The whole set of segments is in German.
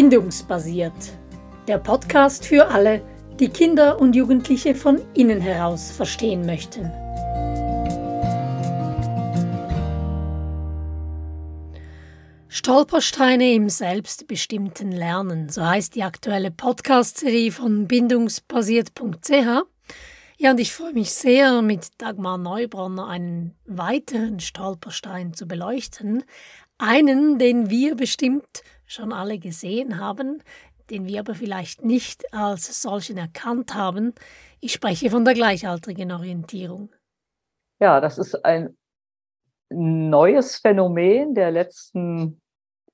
Bindungsbasiert. Der Podcast für alle, die Kinder und Jugendliche von innen heraus verstehen möchten. Stolpersteine im selbstbestimmten Lernen, so heißt die aktuelle Podcast-Serie von bindungsbasiert.ch. Ja, und ich freue mich sehr, mit Dagmar Neubronner einen weiteren Stolperstein zu beleuchten. Einen, den wir bestimmt schon alle gesehen haben, den wir aber vielleicht nicht als solchen erkannt haben. Ich spreche von der gleichaltrigen Orientierung. Ja, das ist ein neues Phänomen der letzten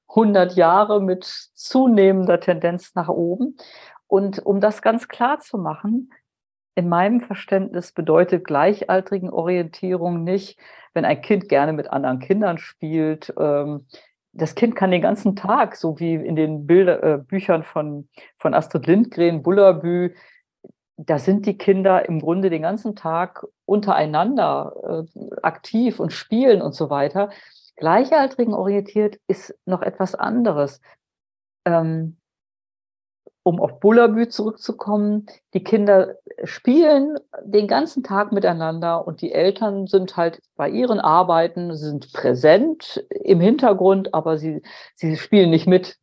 100 Jahre mit zunehmender Tendenz nach oben. Und um das ganz klar zu machen, in meinem Verständnis bedeutet gleichaltrigen Orientierung nicht, wenn ein Kind gerne mit anderen Kindern spielt, ähm, das Kind kann den ganzen Tag, so wie in den Bilder, äh, Büchern von, von Astrid Lindgren, Bullabü, da sind die Kinder im Grunde den ganzen Tag untereinander äh, aktiv und spielen und so weiter. Gleichaltrigen orientiert ist noch etwas anderes. Ähm, um auf Bullabü zurückzukommen, die Kinder spielen den ganzen Tag miteinander und die Eltern sind halt bei ihren Arbeiten, sind präsent im Hintergrund, aber sie, sie spielen nicht mit.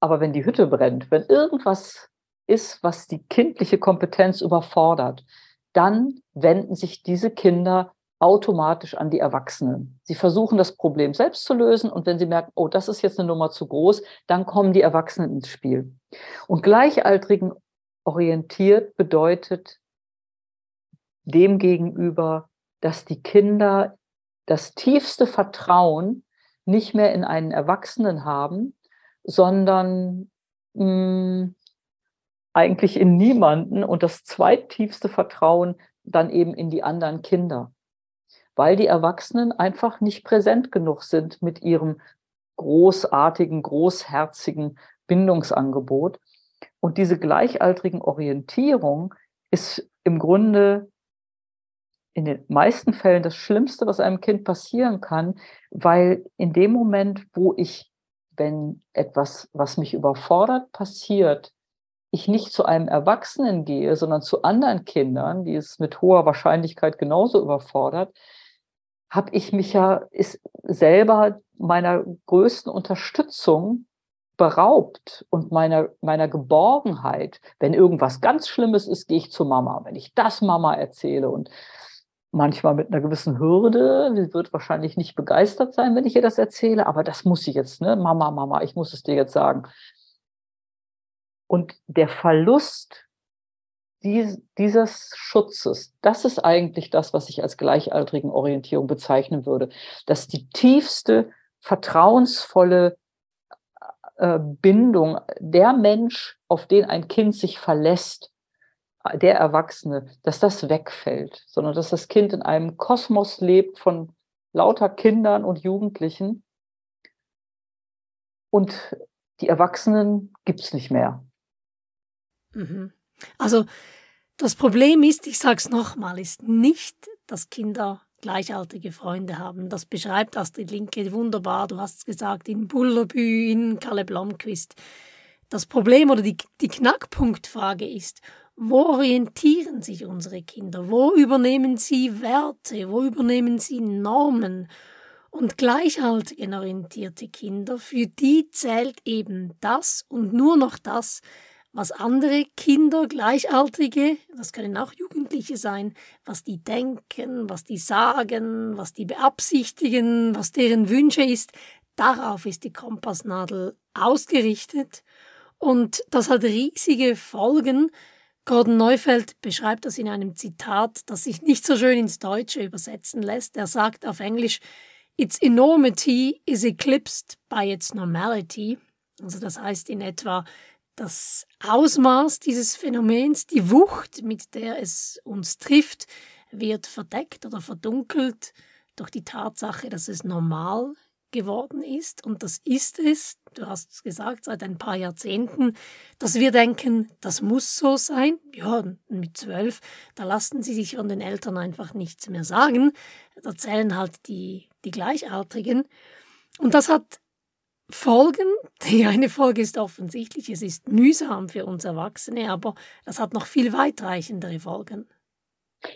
Aber wenn die Hütte brennt, wenn irgendwas ist, was die kindliche Kompetenz überfordert, dann wenden sich diese Kinder automatisch an die Erwachsenen. Sie versuchen das Problem selbst zu lösen und wenn sie merken, oh, das ist jetzt eine Nummer zu groß, dann kommen die Erwachsenen ins Spiel. Und Gleichaltrigen orientiert bedeutet demgegenüber, dass die Kinder das tiefste Vertrauen nicht mehr in einen Erwachsenen haben, sondern mh, hm, eigentlich in niemanden und das zweittiefste Vertrauen dann eben in die anderen Kinder weil die Erwachsenen einfach nicht präsent genug sind mit ihrem großartigen, großherzigen Bindungsangebot. Und diese gleichaltrigen Orientierung ist im Grunde in den meisten Fällen das Schlimmste, was einem Kind passieren kann, weil in dem Moment, wo ich, wenn etwas, was mich überfordert, passiert, ich nicht zu einem Erwachsenen gehe, sondern zu anderen Kindern, die es mit hoher Wahrscheinlichkeit genauso überfordert, habe ich mich ja ist selber meiner größten Unterstützung beraubt und meiner, meiner Geborgenheit. Wenn irgendwas ganz Schlimmes ist, gehe ich zu Mama. Wenn ich das Mama erzähle und manchmal mit einer gewissen Hürde, sie wird wahrscheinlich nicht begeistert sein, wenn ich ihr das erzähle, aber das muss sie jetzt, ne? Mama, Mama, ich muss es dir jetzt sagen. Und der Verlust dies, dieses Schutzes, das ist eigentlich das, was ich als gleichaltrigen Orientierung bezeichnen würde, dass die tiefste, vertrauensvolle äh, Bindung, der Mensch, auf den ein Kind sich verlässt, der Erwachsene, dass das wegfällt, sondern dass das Kind in einem Kosmos lebt von lauter Kindern und Jugendlichen und die Erwachsenen gibt es nicht mehr. Mhm. Also das Problem ist, ich sage es nochmal, ist nicht, dass Kinder gleichaltrige Freunde haben. Das beschreibt Astrid Linke wunderbar. Du hast es gesagt, in Bullerbü, in Kalle Blomqvist. Das Problem oder die, die Knackpunktfrage ist, wo orientieren sich unsere Kinder? Wo übernehmen sie Werte? Wo übernehmen sie Normen? Und gleichaltrig orientierte Kinder, für die zählt eben das und nur noch das, was andere Kinder, Gleichaltrige, das können auch Jugendliche sein, was die denken, was die sagen, was die beabsichtigen, was deren Wünsche ist, darauf ist die Kompassnadel ausgerichtet und das hat riesige Folgen. Gordon Neufeld beschreibt das in einem Zitat, das sich nicht so schön ins Deutsche übersetzen lässt. Er sagt auf Englisch, Its enormity is eclipsed by its normality. Also das heißt in etwa, das Ausmaß dieses Phänomens, die Wucht, mit der es uns trifft, wird verdeckt oder verdunkelt durch die Tatsache, dass es normal geworden ist. Und das ist es, du hast es gesagt, seit ein paar Jahrzehnten, dass wir denken, das muss so sein. Ja, mit zwölf, da lassen sie sich von den Eltern einfach nichts mehr sagen. Da zählen halt die, die Gleichaltrigen. Und das hat Folgen. Die eine Folge ist offensichtlich, es ist mühsam für uns Erwachsene, aber das hat noch viel weitreichendere Folgen.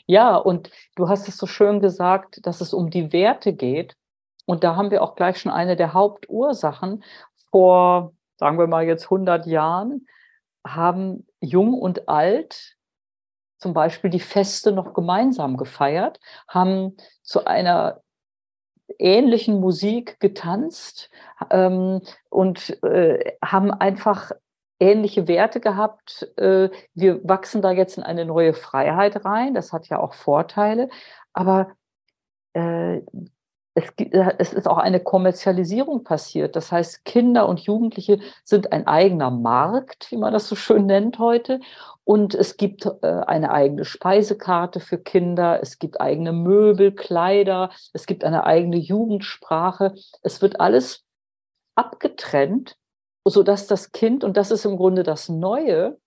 Ja, und du hast es so schön gesagt, dass es um die Werte geht. Und da haben wir auch gleich schon eine der Hauptursachen. Vor, sagen wir mal jetzt 100 Jahren, haben Jung und Alt zum Beispiel die Feste noch gemeinsam gefeiert, haben zu einer ähnlichen Musik getanzt ähm, und äh, haben einfach ähnliche Werte gehabt. Äh, wir wachsen da jetzt in eine neue Freiheit rein. Das hat ja auch Vorteile. Aber äh, es, äh, es, ist auch eine Kommerzialisierung passiert. Das heißt, Kinder und Jugendliche sind ein eigener Markt, wie man das so schön nennt heute. Und es gibt äh, eine eigene Speisekarte für Kinder, es gibt eigene Möbel, Kleider, es gibt eine eigene Jugendsprache. Es wird alles abgetrennt, sodass das Kind, und das ist im Grunde das Neue,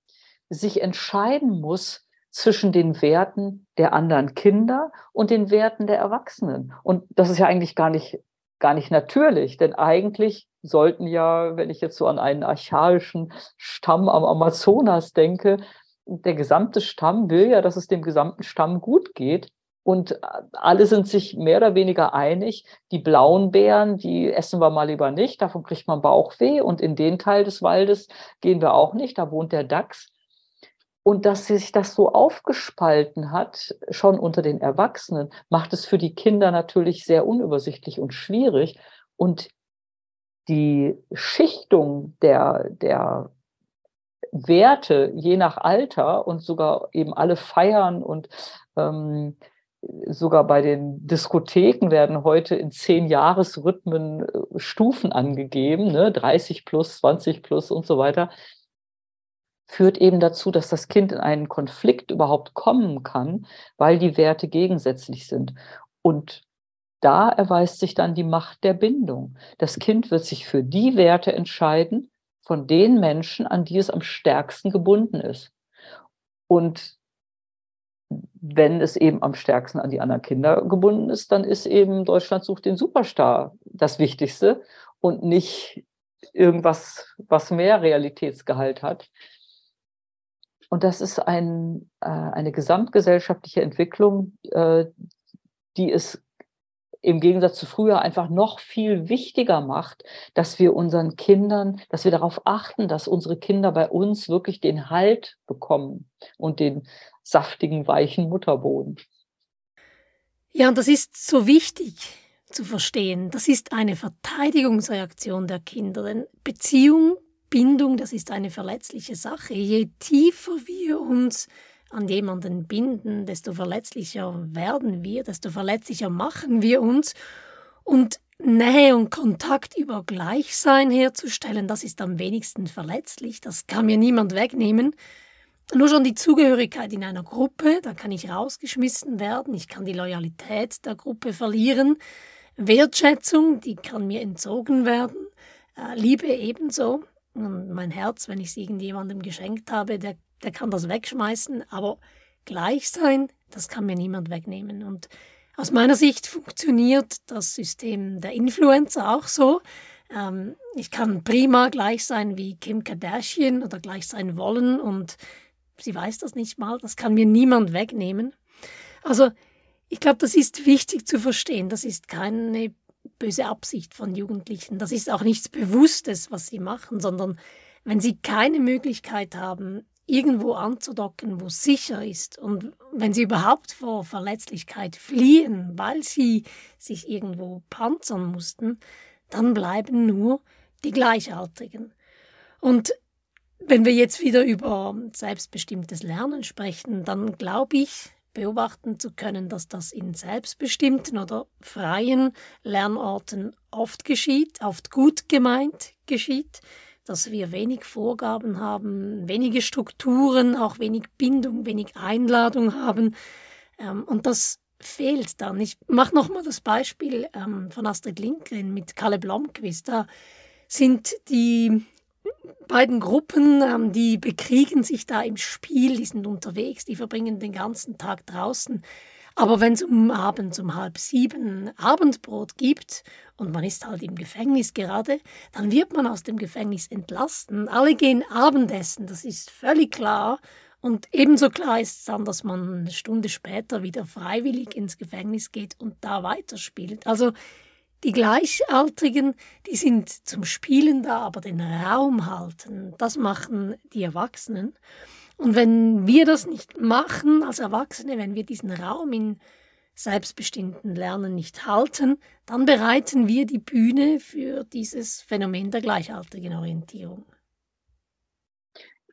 sich entscheiden muss zwischen den Werten der anderen Kinder und den Werten der Erwachsenen. Und das ist ja eigentlich gar nicht, gar nicht natürlich, denn eigentlich sollten ja, wenn ich jetzt so an einen archaischen Stamm am Amazonas denke, der gesamte Stamm will ja, dass es dem gesamten Stamm gut geht. Und alle sind sich mehr oder weniger einig, die blauen Beeren, die essen wir mal lieber nicht, davon kriegt man Bauchweh. Und in den Teil des Waldes gehen wir auch nicht, da wohnt der Dachs. Und dass sich das so aufgespalten hat, schon unter den Erwachsenen, macht es für die Kinder natürlich sehr unübersichtlich und schwierig. Und die Schichtung der, der Werte je nach Alter und sogar eben alle feiern und ähm, sogar bei den Diskotheken werden heute in zehn Jahresrhythmen äh, Stufen angegeben, ne? 30 plus, 20 plus und so weiter, führt eben dazu, dass das Kind in einen Konflikt überhaupt kommen kann, weil die Werte gegensätzlich sind. Und da erweist sich dann die Macht der Bindung. Das Kind wird sich für die Werte entscheiden, von den Menschen, an die es am stärksten gebunden ist. Und wenn es eben am stärksten an die anderen Kinder gebunden ist, dann ist eben Deutschland sucht den Superstar das Wichtigste und nicht irgendwas, was mehr Realitätsgehalt hat. Und das ist ein, äh, eine gesamtgesellschaftliche Entwicklung, äh, die es im Gegensatz zu früher einfach noch viel wichtiger macht, dass wir unseren Kindern, dass wir darauf achten, dass unsere Kinder bei uns wirklich den Halt bekommen und den saftigen, weichen Mutterboden. Ja, und das ist so wichtig zu verstehen. Das ist eine Verteidigungsreaktion der Kinder. Denn Beziehung, Bindung, das ist eine verletzliche Sache. Je tiefer wir uns an jemanden binden, desto verletzlicher werden wir, desto verletzlicher machen wir uns. Und Nähe und Kontakt über Gleichsein herzustellen, das ist am wenigsten verletzlich, das kann mir niemand wegnehmen. Nur schon die Zugehörigkeit in einer Gruppe, da kann ich rausgeschmissen werden, ich kann die Loyalität der Gruppe verlieren. Wertschätzung, die kann mir entzogen werden. Äh, Liebe ebenso. Und mein Herz, wenn ich es irgendjemandem geschenkt habe, der der kann das wegschmeißen, aber gleich sein, das kann mir niemand wegnehmen. Und aus meiner Sicht funktioniert das System der Influencer auch so. Ähm, ich kann prima gleich sein wie Kim Kardashian oder gleich sein wollen und sie weiß das nicht mal, das kann mir niemand wegnehmen. Also ich glaube, das ist wichtig zu verstehen. Das ist keine böse Absicht von Jugendlichen. Das ist auch nichts Bewusstes, was sie machen, sondern wenn sie keine Möglichkeit haben, irgendwo anzudocken, wo es sicher ist. Und wenn sie überhaupt vor Verletzlichkeit fliehen, weil sie sich irgendwo panzern mussten, dann bleiben nur die Gleichaltrigen. Und wenn wir jetzt wieder über selbstbestimmtes Lernen sprechen, dann glaube ich, beobachten zu können, dass das in selbstbestimmten oder freien Lernorten oft geschieht, oft gut gemeint geschieht, dass wir wenig Vorgaben haben, wenige Strukturen, auch wenig Bindung, wenig Einladung haben. Ähm, und das fehlt dann. Ich mache nochmal das Beispiel ähm, von Astrid Lindgren mit Kalle Blomqvist. Da sind die beiden Gruppen, ähm, die bekriegen sich da im Spiel, die sind unterwegs, die verbringen den ganzen Tag draußen. Aber wenn es um abends um halb sieben Abendbrot gibt und man ist halt im Gefängnis gerade, dann wird man aus dem Gefängnis entlassen. Alle gehen Abendessen, das ist völlig klar. Und ebenso klar ist es dann, dass man eine Stunde später wieder freiwillig ins Gefängnis geht und da weiterspielt. Also die Gleichaltrigen, die sind zum Spielen da, aber den Raum halten, das machen die Erwachsenen. Und wenn wir das nicht machen als Erwachsene, wenn wir diesen Raum in selbstbestimmten Lernen nicht halten, dann bereiten wir die Bühne für dieses Phänomen der gleichaltrigen Orientierung.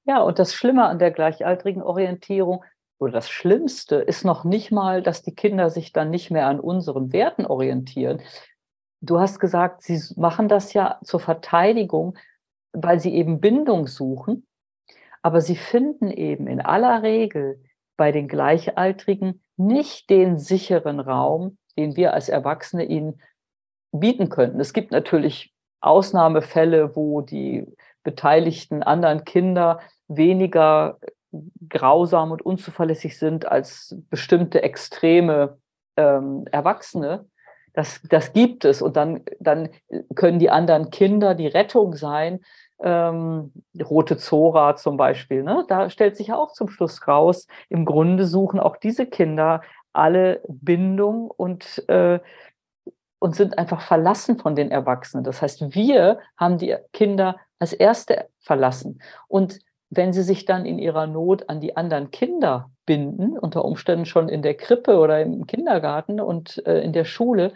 Ja, und das Schlimme an der gleichaltrigen Orientierung oder das Schlimmste ist noch nicht mal, dass die Kinder sich dann nicht mehr an unseren Werten orientieren. Du hast gesagt, sie machen das ja zur Verteidigung, weil sie eben Bindung suchen. Aber sie finden eben in aller Regel bei den Gleichaltrigen nicht den sicheren Raum, den wir als Erwachsene ihnen bieten könnten. Es gibt natürlich Ausnahmefälle, wo die beteiligten anderen Kinder weniger grausam und unzuverlässig sind als bestimmte extreme ähm, Erwachsene. Das, das gibt es. Und dann, dann können die anderen Kinder die Rettung sein. Ähm, Rote Zora zum Beispiel. Ne? Da stellt sich auch zum Schluss raus, im Grunde suchen auch diese Kinder alle Bindung und äh, und sind einfach verlassen von den Erwachsenen. Das heißt, wir haben die Kinder als Erste verlassen. Und wenn sie sich dann in ihrer Not an die anderen Kinder binden, unter Umständen schon in der Krippe oder im Kindergarten und äh, in der Schule,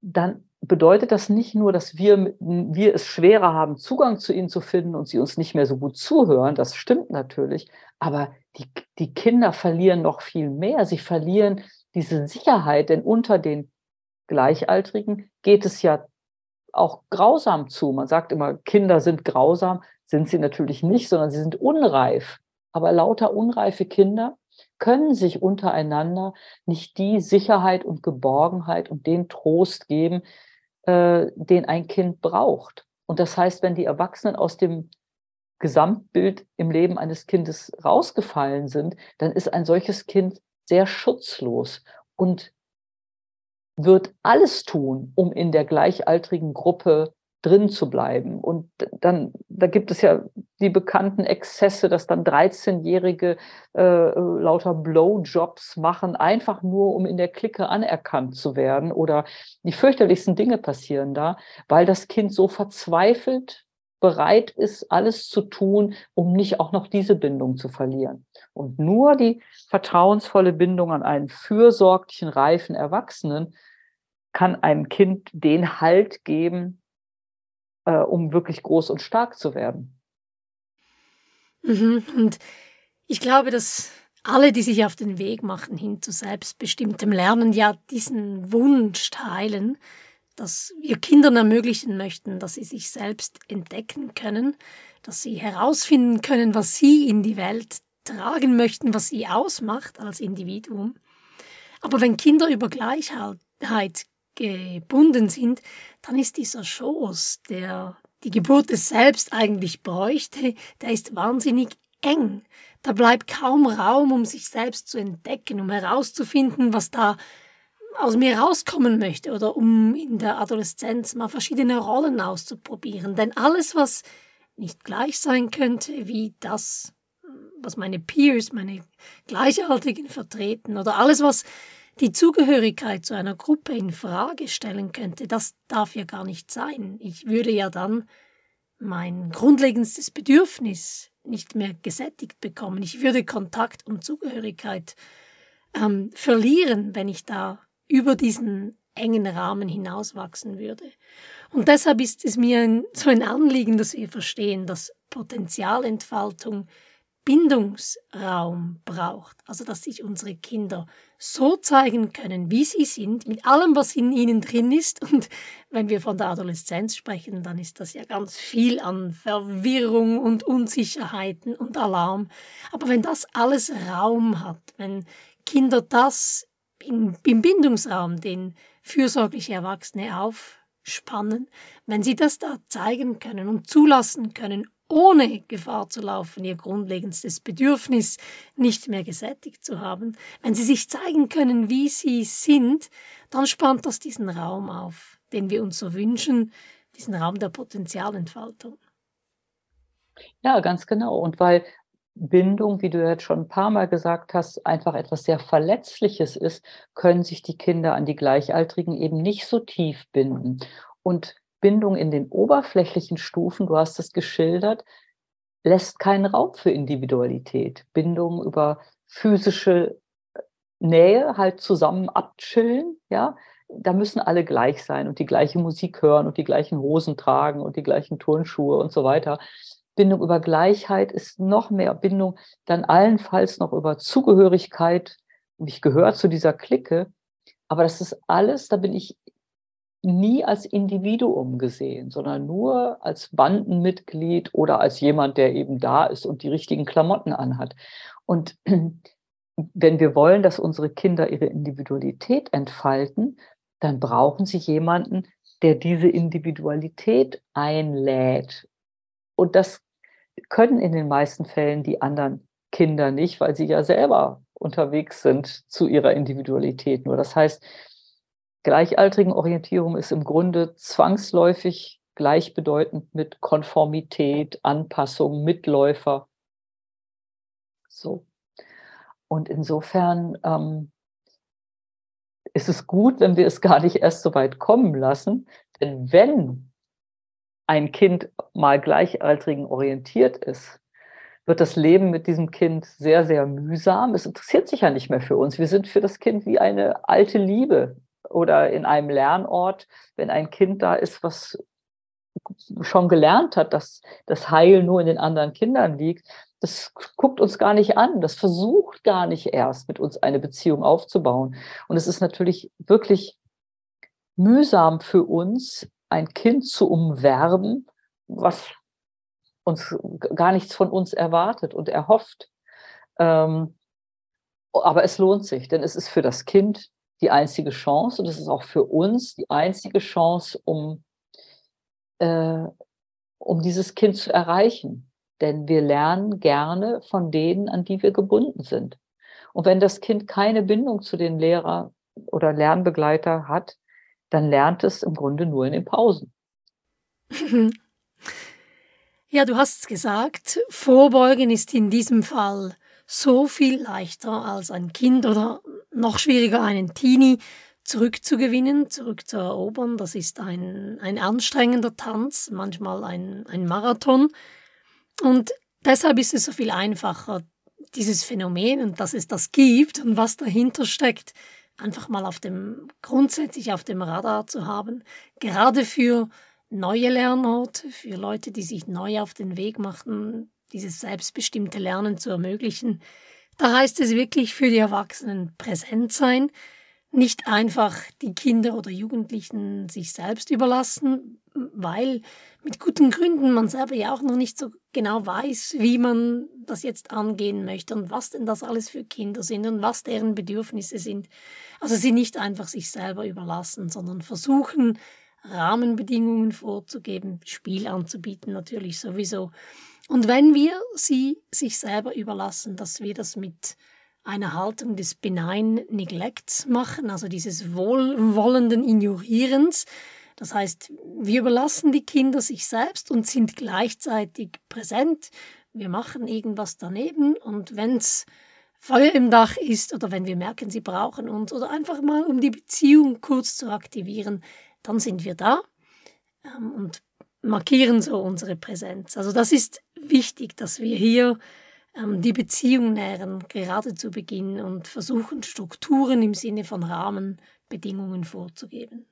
dann bedeutet das nicht nur, dass wir, wir es schwerer haben, Zugang zu ihnen zu finden und sie uns nicht mehr so gut zuhören. Das stimmt natürlich. Aber die, die Kinder verlieren noch viel mehr. Sie verlieren diese Sicherheit, denn unter den Gleichaltrigen geht es ja auch grausam zu. Man sagt immer, Kinder sind grausam, sind sie natürlich nicht, sondern sie sind unreif. Aber lauter unreife Kinder können sich untereinander nicht die Sicherheit und Geborgenheit und den Trost geben, äh, den ein Kind braucht. Und das heißt, wenn die Erwachsenen aus dem Gesamtbild im Leben eines Kindes rausgefallen sind, dann ist ein solches Kind sehr schutzlos und wird alles tun, um in der gleichaltrigen Gruppe drin zu bleiben. Und dann, da gibt es ja die bekannten Exzesse, dass dann 13-Jährige äh, lauter Blowjobs machen, einfach nur, um in der Clique anerkannt zu werden. Oder die fürchterlichsten Dinge passieren da, weil das Kind so verzweifelt bereit ist, alles zu tun, um nicht auch noch diese Bindung zu verlieren. Und nur die vertrauensvolle Bindung an einen fürsorglichen, reifen Erwachsenen kann einem Kind den Halt geben, äh, um wirklich groß und stark zu werden. Mhm. Und ich glaube, dass alle, die sich auf den Weg machen hin zu selbstbestimmtem Lernen, ja diesen Wunsch teilen, dass wir Kindern ermöglichen möchten, dass sie sich selbst entdecken können, dass sie herausfinden können, was sie in die Welt tragen möchten, was sie ausmacht als Individuum. Aber wenn Kinder über Gleichheit gebunden sind, dann ist dieser Schoß, der die Geburt des Selbst eigentlich bräuchte, der ist wahnsinnig eng. Da bleibt kaum Raum, um sich selbst zu entdecken, um herauszufinden, was da aus mir rauskommen möchte oder um in der Adoleszenz mal verschiedene Rollen auszuprobieren. Denn alles, was nicht gleich sein könnte wie das, was meine Peers, meine Gleichaltrigen vertreten oder alles, was die Zugehörigkeit zu einer Gruppe in Frage stellen könnte, das darf ja gar nicht sein. Ich würde ja dann mein grundlegendstes Bedürfnis nicht mehr gesättigt bekommen. Ich würde Kontakt und Zugehörigkeit ähm, verlieren, wenn ich da über diesen engen Rahmen hinauswachsen würde. Und deshalb ist es mir ein, so ein Anliegen, dass wir verstehen, dass Potenzialentfaltung Bindungsraum braucht. Also dass sich unsere Kinder so zeigen können, wie sie sind, mit allem, was in ihnen drin ist. Und wenn wir von der Adoleszenz sprechen, dann ist das ja ganz viel an Verwirrung und Unsicherheiten und Alarm. Aber wenn das alles Raum hat, wenn Kinder das im Bindungsraum, den fürsorgliche Erwachsene auf spannen, wenn sie das da zeigen können und zulassen können, ohne Gefahr zu laufen, ihr grundlegendstes Bedürfnis nicht mehr gesättigt zu haben, wenn sie sich zeigen können, wie sie sind, dann spannt das diesen Raum auf, den wir uns so wünschen, diesen Raum der Potenzialentfaltung. Ja, ganz genau. Und weil Bindung, wie du jetzt schon ein paar Mal gesagt hast, einfach etwas sehr Verletzliches ist, können sich die Kinder an die Gleichaltrigen eben nicht so tief binden. Und Bindung in den oberflächlichen Stufen, du hast es geschildert, lässt keinen Raum für Individualität. Bindung über physische Nähe, halt zusammen abchillen, ja, da müssen alle gleich sein und die gleiche Musik hören und die gleichen Hosen tragen und die gleichen Turnschuhe und so weiter. Bindung über Gleichheit ist noch mehr Bindung, dann allenfalls noch über Zugehörigkeit. Ich gehöre zu dieser Clique, aber das ist alles, da bin ich nie als Individuum gesehen, sondern nur als Bandenmitglied oder als jemand, der eben da ist und die richtigen Klamotten anhat. Und wenn wir wollen, dass unsere Kinder ihre Individualität entfalten, dann brauchen sie jemanden, der diese Individualität einlädt. Und das können in den meisten Fällen die anderen Kinder nicht, weil sie ja selber unterwegs sind zu ihrer Individualität. Nur das heißt, gleichaltrigen Orientierung ist im Grunde zwangsläufig gleichbedeutend mit Konformität, Anpassung, Mitläufer. So. Und insofern ähm, ist es gut, wenn wir es gar nicht erst so weit kommen lassen. Denn wenn ein Kind mal gleichaltrigen orientiert ist, wird das Leben mit diesem Kind sehr, sehr mühsam. Es interessiert sich ja nicht mehr für uns. Wir sind für das Kind wie eine alte Liebe oder in einem Lernort, wenn ein Kind da ist, was schon gelernt hat, dass das Heil nur in den anderen Kindern liegt, das guckt uns gar nicht an, das versucht gar nicht erst mit uns eine Beziehung aufzubauen. Und es ist natürlich wirklich mühsam für uns, ein Kind zu umwerben, was uns gar nichts von uns erwartet und erhofft. Ähm, aber es lohnt sich, denn es ist für das Kind die einzige Chance und es ist auch für uns die einzige Chance, um, äh, um dieses Kind zu erreichen. Denn wir lernen gerne von denen, an die wir gebunden sind. Und wenn das Kind keine Bindung zu den Lehrer oder Lernbegleiter hat, dann lernt es im Grunde nur in den Pausen. Ja, du hast es gesagt, Vorbeugen ist in diesem Fall so viel leichter als ein Kind oder noch schwieriger einen Teenie zurückzugewinnen, zurückzuerobern. Das ist ein, ein anstrengender Tanz, manchmal ein, ein Marathon. Und deshalb ist es so viel einfacher, dieses Phänomen und dass es das gibt und was dahinter steckt, einfach mal auf dem, grundsätzlich auf dem Radar zu haben. Gerade für neue Lernorte, für Leute, die sich neu auf den Weg machen, dieses selbstbestimmte Lernen zu ermöglichen. Da heißt es wirklich für die Erwachsenen präsent sein, nicht einfach die Kinder oder Jugendlichen sich selbst überlassen, weil mit guten Gründen man selber ja auch noch nicht so genau weiß, wie man das jetzt angehen möchte und was denn das alles für Kinder sind und was deren Bedürfnisse sind. Also sie nicht einfach sich selber überlassen, sondern versuchen, Rahmenbedingungen vorzugeben, Spiel anzubieten natürlich sowieso. Und wenn wir sie sich selber überlassen, dass wir das mit einer Haltung des benign Neglects machen, also dieses wohlwollenden Ignorierens, das heißt, wir überlassen die Kinder sich selbst und sind gleichzeitig präsent. Wir machen irgendwas daneben und wenn's Feuer im Dach ist oder wenn wir merken, sie brauchen uns oder einfach mal um die Beziehung kurz zu aktivieren, dann sind wir da ähm, und markieren so unsere Präsenz. Also das ist wichtig, dass wir hier ähm, die Beziehung nähren, gerade zu Beginn und versuchen, Strukturen im Sinne von Rahmenbedingungen vorzugeben.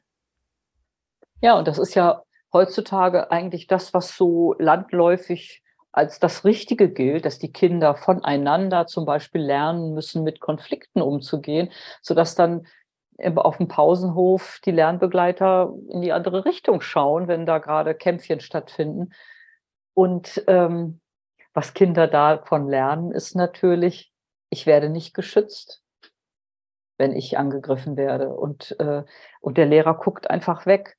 Ja, und das ist ja heutzutage eigentlich das, was so landläufig als das Richtige gilt, dass die Kinder voneinander zum Beispiel lernen müssen, mit Konflikten umzugehen, sodass dann auf dem Pausenhof die Lernbegleiter in die andere Richtung schauen, wenn da gerade Kämpfchen stattfinden. Und ähm, was Kinder davon lernen, ist natürlich, ich werde nicht geschützt, wenn ich angegriffen werde. Und, äh, und der Lehrer guckt einfach weg.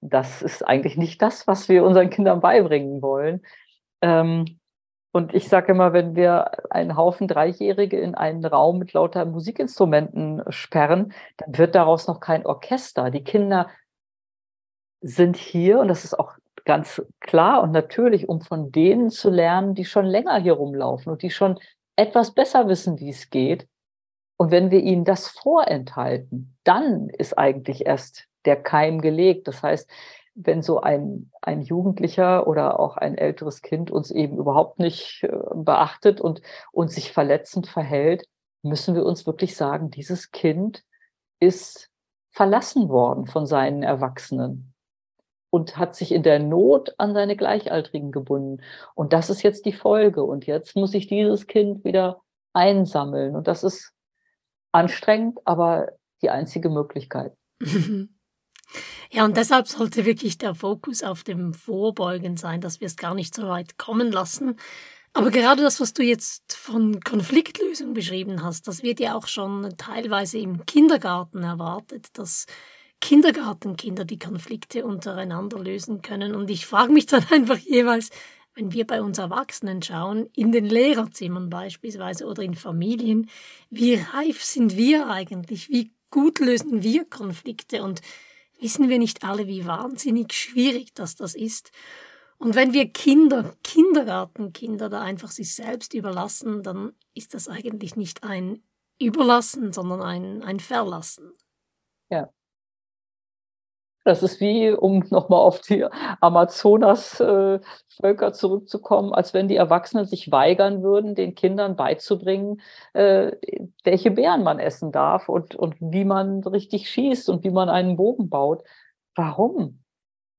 das ist eigentlich nicht das, was wir unseren Kindern beibringen wollen. Ähm, und ich sage immer, wenn wir einen Haufen Dreijährige in einen Raum mit lauter Musikinstrumenten sperren, dann wird daraus noch kein Orchester. Die Kinder sind hier, und das ist auch ganz klar und natürlich, um von denen zu lernen, die schon länger hier rumlaufen und die schon etwas besser wissen, wie es geht. Und wenn wir ihnen das vorenthalten, dann ist eigentlich erst der Keim gelegt. Das heißt, wenn so ein, ein Jugendlicher oder auch ein älteres Kind uns eben überhaupt nicht äh, beachtet und, und sich verletzend verhält, müssen wir uns wirklich sagen, dieses Kind ist verlassen worden von seinen Erwachsenen und hat sich in der Not an seine Gleichaltrigen gebunden. Und das ist jetzt die Folge. Und jetzt muss ich dieses Kind wieder einsammeln. Und das ist anstrengend, aber die einzige Möglichkeit. Ja, und deshalb sollte wirklich der Fokus auf dem Vorbeugen sein, dass wir es gar nicht so weit kommen lassen. Aber gerade das, was du jetzt von Konfliktlösung beschrieben hast, das wird ja auch schon teilweise im Kindergarten erwartet, dass Kindergartenkinder die Konflikte untereinander lösen können. Und ich frage mich dann einfach jeweils, wenn wir bei uns Erwachsenen schauen, in den Lehrerzimmern beispielsweise oder in Familien, wie reif sind wir eigentlich? Wie gut lösen wir Konflikte? Und wissen wir nicht alle, wie wahnsinnig schwierig das das ist. Und wenn wir Kinder, Kindergartenkinder da einfach sich selbst überlassen, dann ist das eigentlich nicht ein Überlassen, sondern ein, ein Verlassen. Das ist wie, um nochmal auf die Amazonas-Völker zurückzukommen, als wenn die Erwachsenen sich weigern würden, den Kindern beizubringen, äh, welche Beeren man essen darf und, und wie man richtig schießt und wie man einen Bogen baut. Warum?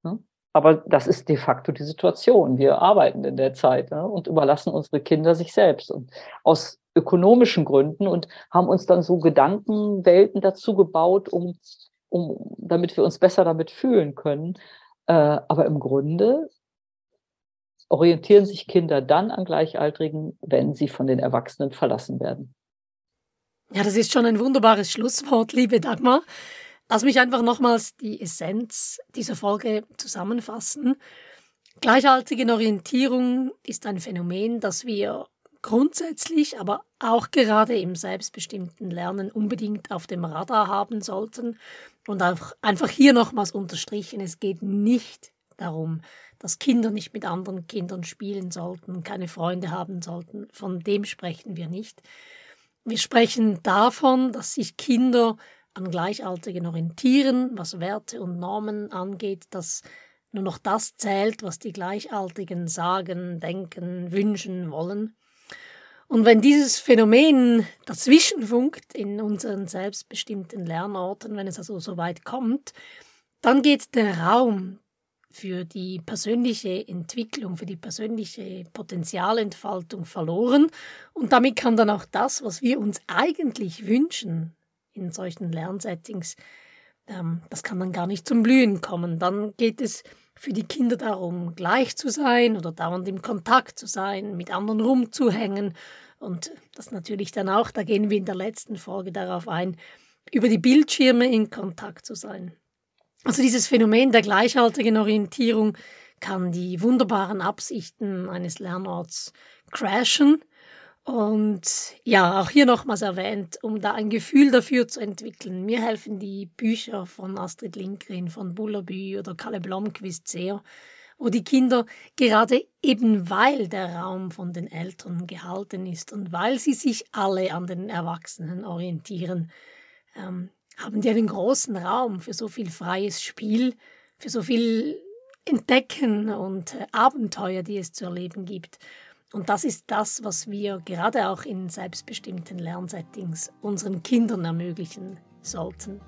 Ne? Aber das ist de facto die Situation. Wir arbeiten in der Zeit ne? und überlassen unsere Kinder sich selbst. Und aus ökonomischen Gründen und haben uns dann so Gedankenwelten dazu gebaut, um um, damit wir uns besser damit fühlen können. Äh, aber im Grunde orientieren sich Kinder dann an Gleichaltrigen, wenn sie von den Erwachsenen verlassen werden. Ja, das ist schon ein wunderbares Schlusswort, liebe Dagmar. Lass mich einfach nochmals die Essenz dieser Folge zusammenfassen. Gleichaltrige Orientierung ist ein Phänomen, das wir grundsätzlich, aber auch gerade im selbstbestimmten Lernen unbedingt auf dem Radar haben sollten. Und einfach hier nochmals unterstrichen, es geht nicht darum, dass Kinder nicht mit anderen Kindern spielen sollten, keine Freunde haben sollten. Von dem sprechen wir nicht. Wir sprechen davon, dass sich Kinder an Gleichaltrigen orientieren, was Werte und Normen angeht, dass nur noch das zählt, was die Gleichaltrigen sagen, denken, wünschen, wollen. Und wenn dieses Phänomen dazwischenfunkt in unseren selbstbestimmten Lernorten, wenn es also so weit kommt, dann geht der Raum für die persönliche Entwicklung, für die persönliche Potenzialentfaltung verloren. Und damit kann dann auch das, was wir uns eigentlich wünschen in solchen Lernsettings, ähm, das kann dann gar nicht zum Blühen kommen. Dann geht es für die Kinder darum, gleich zu sein oder dauernd im Kontakt zu sein, mit anderen rumzuhängen. Und das natürlich dann auch, da gehen wir in der letzten Folge darauf ein, über die Bildschirme in Kontakt zu sein. Also dieses Phänomen der gleichaltrigen Orientierung kann die wunderbaren Absichten eines Lernorts crashen. Und ja, auch hier nochmals erwähnt, um da ein Gefühl dafür zu entwickeln. Mir helfen die Bücher von Astrid Lindgren, von Bullerbü oder Kalle Blomqvist sehr, wo die Kinder gerade eben weil der Raum von den Eltern gehalten ist und weil sie sich alle an den Erwachsenen orientieren, ähm, haben die einen großen Raum für so viel freies Spiel, für so viel Entdecken und äh, Abenteuer, die es zu erleben gibt. Und das ist das, was wir gerade auch in selbstbestimmten Lernsettings unseren Kindern ermöglichen sollten.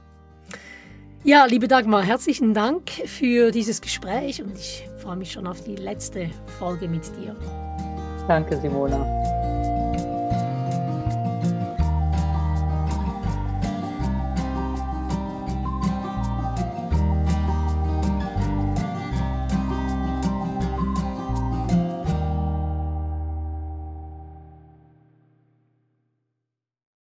Ja, liebe Dagmar, herzlichen Dank für dieses Gespräch und ich freue mich schon auf die letzte Folge mit dir. Danke, Simona.